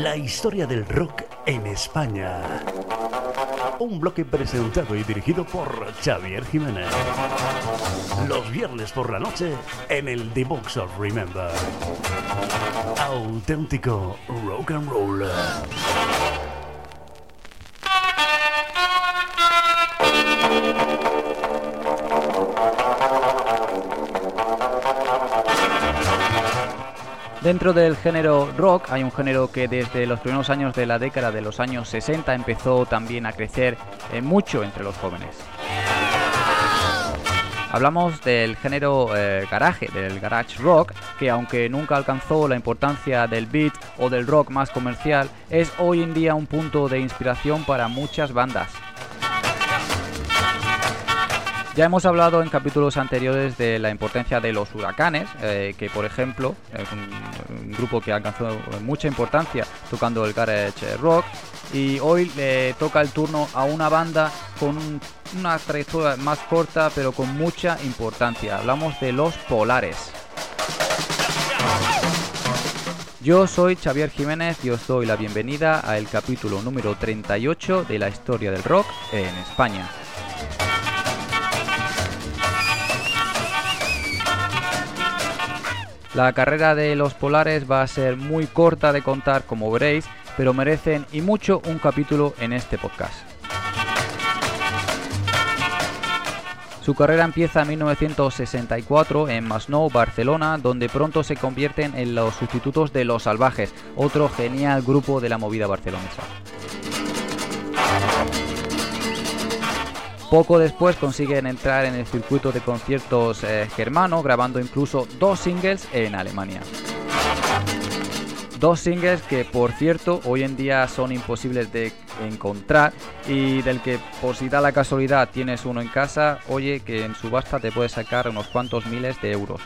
La historia del rock en España. Un bloque presentado y dirigido por Xavier Jiménez. Los viernes por la noche en el The Box of Remember. Auténtico rock and roll. Dentro del género rock hay un género que desde los primeros años de la década de los años 60 empezó también a crecer eh, mucho entre los jóvenes. Hablamos del género eh, garaje, del garage rock, que aunque nunca alcanzó la importancia del beat o del rock más comercial, es hoy en día un punto de inspiración para muchas bandas. Ya hemos hablado en capítulos anteriores de la importancia de los huracanes, eh, que por ejemplo es un, grupo que alcanzó mucha importancia tocando el garage rock y hoy le toca el turno a una banda con un, una trayectoria más corta pero con mucha importancia. Hablamos de los Polares. Yo soy Xavier Jiménez y os doy la bienvenida al capítulo número 38 de la historia del rock en España. La carrera de los polares va a ser muy corta de contar como veréis, pero merecen y mucho un capítulo en este podcast. Su carrera empieza en 1964 en Masnou, Barcelona, donde pronto se convierten en los sustitutos de Los Salvajes, otro genial grupo de la movida barcelonesa. Poco después consiguen entrar en el circuito de conciertos eh, germano, grabando incluso dos singles en Alemania. Dos singles que por cierto hoy en día son imposibles de encontrar y del que por si da la casualidad tienes uno en casa, oye que en subasta te puedes sacar unos cuantos miles de euros.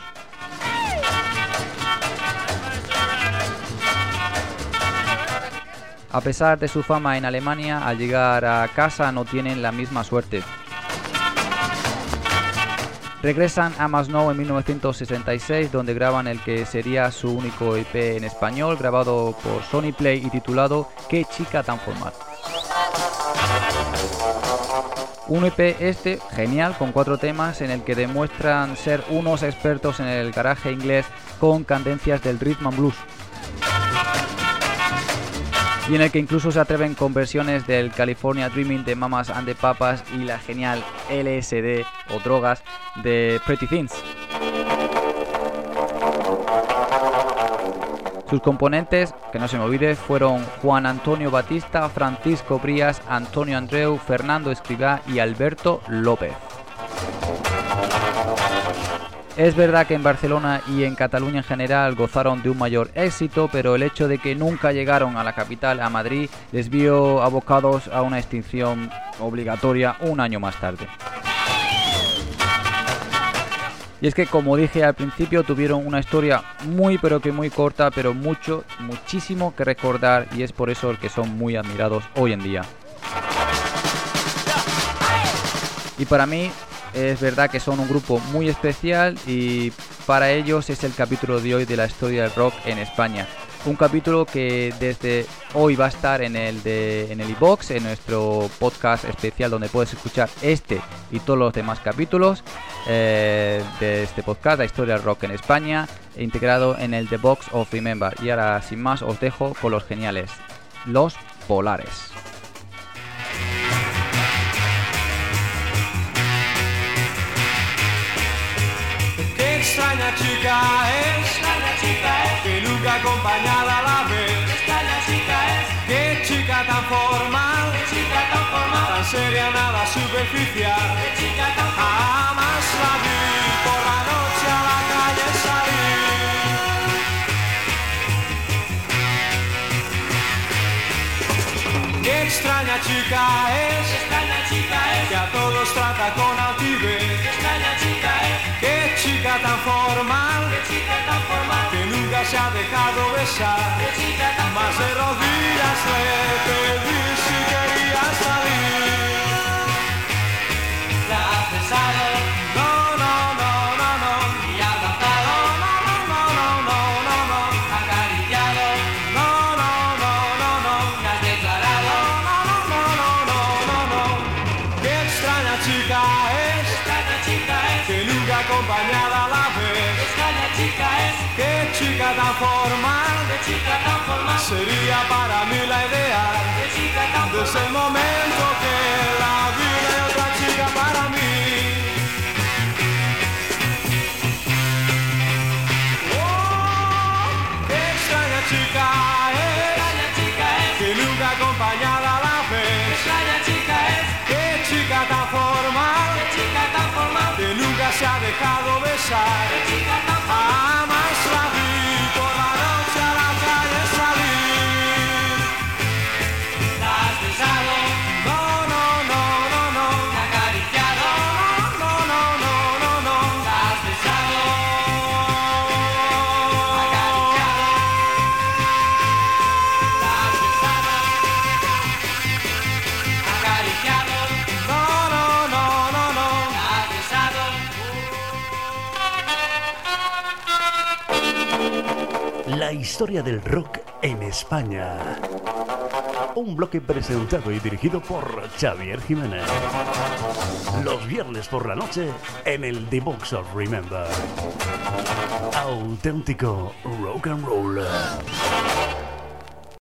A pesar de su fama en Alemania, al llegar a casa no tienen la misma suerte. Regresan a Masnou en 1966, donde graban el que sería su único EP en español, grabado por Sony Play y titulado Qué chica tan formal. Un EP este genial con cuatro temas en el que demuestran ser unos expertos en el garaje inglés con candencias del rhythm and blues y en el que incluso se atreven con versiones del California Dreaming de Mamas and the Papas y la genial LSD o drogas de Pretty Things. Sus componentes, que no se me olvide, fueron Juan Antonio Batista, Francisco Brías, Antonio Andreu, Fernando Escribá y Alberto López. Es verdad que en Barcelona y en Cataluña en general gozaron de un mayor éxito, pero el hecho de que nunca llegaron a la capital, a Madrid, les vio abocados a una extinción obligatoria un año más tarde. Y es que como dije al principio tuvieron una historia muy pero que muy corta, pero mucho, muchísimo que recordar y es por eso el que son muy admirados hoy en día. Y para mí es verdad que son un grupo muy especial y para ellos es el capítulo de hoy de la historia del rock en España. Un capítulo que desde hoy va a estar en el de en el iBox, en nuestro podcast especial donde puedes escuchar este y todos los demás capítulos eh, de este podcast, la historia del rock en España, integrado en el The Box of Remember. Y ahora sin más os dejo con los geniales, los Polares. Extraña chica es, extraña chica es, que nunca acompañada la vez. Extraña chica es, qué chica tan formal, qué chica tan formal, tan seria nada superficial, qué chica tan formal. Jamás la vi por la noche a la calle salir. Qué extraña chica es, extraña chica es, que a todos trata con altivez chica tan formal, chica tan formal, que nunca se ha dejado besar, más de rodillas le tan de chica tan sería para mí la idea de, chica tan de ese momento. La historia del rock en España. Un bloque presentado y dirigido por Xavier Jiménez. Los viernes por la noche en el The Box of Remember. Auténtico rock and roll.